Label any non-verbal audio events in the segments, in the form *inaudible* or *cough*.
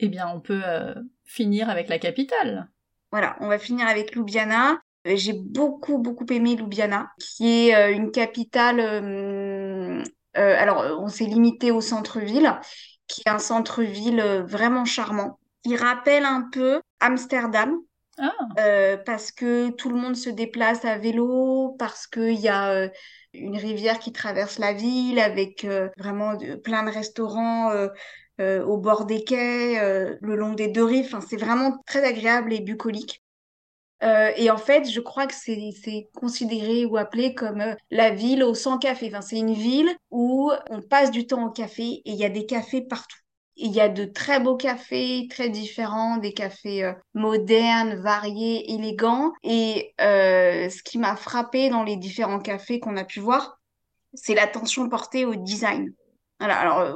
Eh bien, on peut finir avec la capitale. Voilà, on va finir avec Ljubljana. J'ai beaucoup, beaucoup aimé Ljubljana, qui est une capitale. alors, on s'est limité au centre-ville, qui est un centre-ville vraiment charmant. Il rappelle un peu Amsterdam, ah. Euh, parce que tout le monde se déplace à vélo, parce qu'il y a euh, une rivière qui traverse la ville avec euh, vraiment plein de restaurants au bord des quais, le long des deux rives. Enfin, c'est vraiment très agréable et bucolique. et en fait, je crois que c'est considéré ou appelé comme la ville au 100 cafés. Enfin, c'est une ville où on passe du temps au café et il y a des cafés partout. Il y a de très beaux cafés, très différents, des cafés euh, modernes, variés, élégants. Et euh, ce qui m'a frappé dans les différents cafés qu'on a pu voir, c'est l'attention portée au design. Alors euh,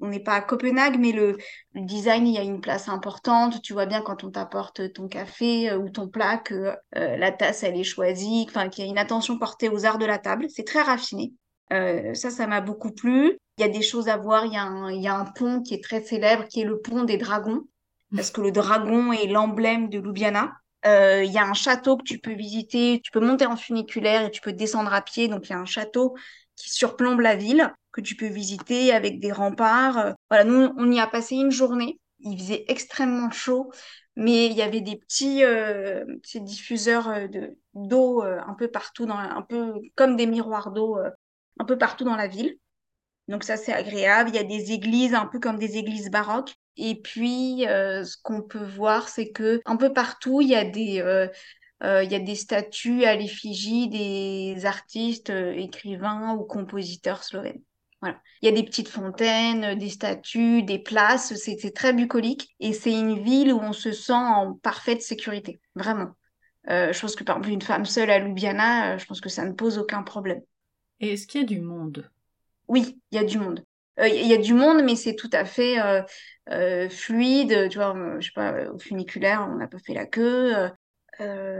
on n'est pas à Copenhague, mais le, design, il y a une place importante. Tu vois bien quand on t'apporte ton café ou ton plat que la tasse, elle est choisie, qu'il y a une attention portée aux arts de la table. C'est très raffiné. Ça, ça m'a beaucoup plu. Il y a des choses à voir. Il y a, un, pont qui est très célèbre, qui est le pont des dragons, parce que le dragon est l'emblème de Ljubljana. Euh, il y a un château que tu peux visiter. Tu peux monter en funiculaire et tu peux descendre à pied. Donc, il y a un château qui surplombe la ville que tu peux visiter avec des remparts. Voilà, nous, on y a passé une journée. Il faisait extrêmement chaud, mais il y avait des petits, euh, diffuseurs euh, de, d'eau euh, un peu partout, un peu comme des miroirs d'eau un peu partout dans la ville. Donc ça, c'est agréable. Il y a des églises un peu comme des églises baroques. Et puis, euh, ce qu'on peut voir, c'est que un peu partout, il y a des, euh, euh, il y a des statues à l'effigie des artistes, écrivains ou compositeurs slovènes. Voilà. Il y a des petites fontaines, des statues, des places. C'est très bucolique. Et c'est une ville où on se sent en parfaite sécurité. Vraiment. je pense que par exemple, une femme seule à Ljubljana, je pense que ça ne pose aucun problème. Et est-ce qu'il y a du monde? Oui, il y a du monde. Euh, il y a du monde, mais c'est tout à fait euh, euh, fluide. Tu vois, je sais pas, au funiculaire, on n'a pas fait la queue.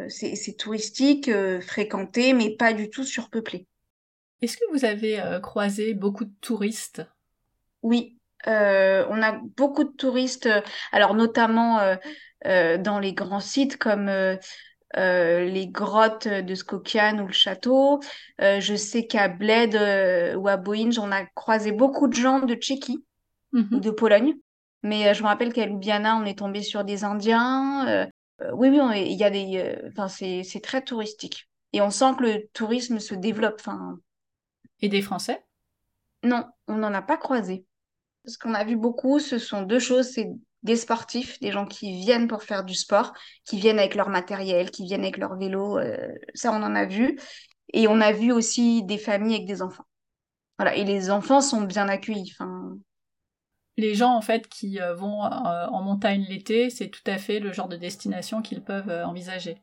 c'est touristique, fréquenté, mais pas du tout surpeuplé. Est-ce que vous avez croisé beaucoup de touristes? Oui, on a beaucoup de touristes, alors notamment dans les grands sites comme euh, les grottes de Skopje ou le château. Euh, je sais qu'à Bled euh, ou à Boinj, on a croisé beaucoup de gens de Tchéquie mhm. ou de Pologne. Mais je me rappelle qu'à Ljubljana, on est tombé sur des Indiens. oui, oui, il y a des. Enfin, c'est très touristique. Et on sent que le tourisme se développe. Et des Français? Non, on n'en a pas croisé. Ce qu'on a vu beaucoup, ce sont deux choses. C'est des sportifs, des gens qui viennent pour faire du sport, qui viennent avec leur matériel, qui viennent avec leur vélo. Euh, ça, on en a vu. Et on a vu aussi des familles avec des enfants. Voilà. Et les enfants sont bien accueillis. Les gens, en fait, qui euh, vont euh, en montagne l'été, c'est tout à fait le genre de destination qu'ils peuvent envisager.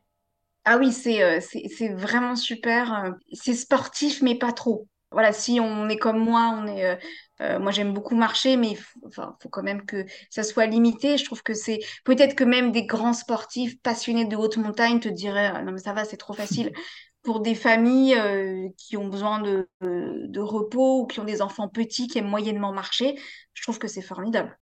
Ah oui, c'est c'est vraiment super. C'est sportif, mais pas trop voilà, si on est comme moi, on est, euh, euh, moi j'aime beaucoup marcher, mais il faut, enfin, faut quand même que ça soit limité. Je trouve que c'est peut-être que même des grands sportifs passionnés de haute montagne te diraient ah, non mais ça va, c'est trop *laughs* facile. Pour des familles euh, qui ont besoin de, de, repos ou qui ont des enfants petits qui aiment moyennement marcher, je trouve que c'est formidable.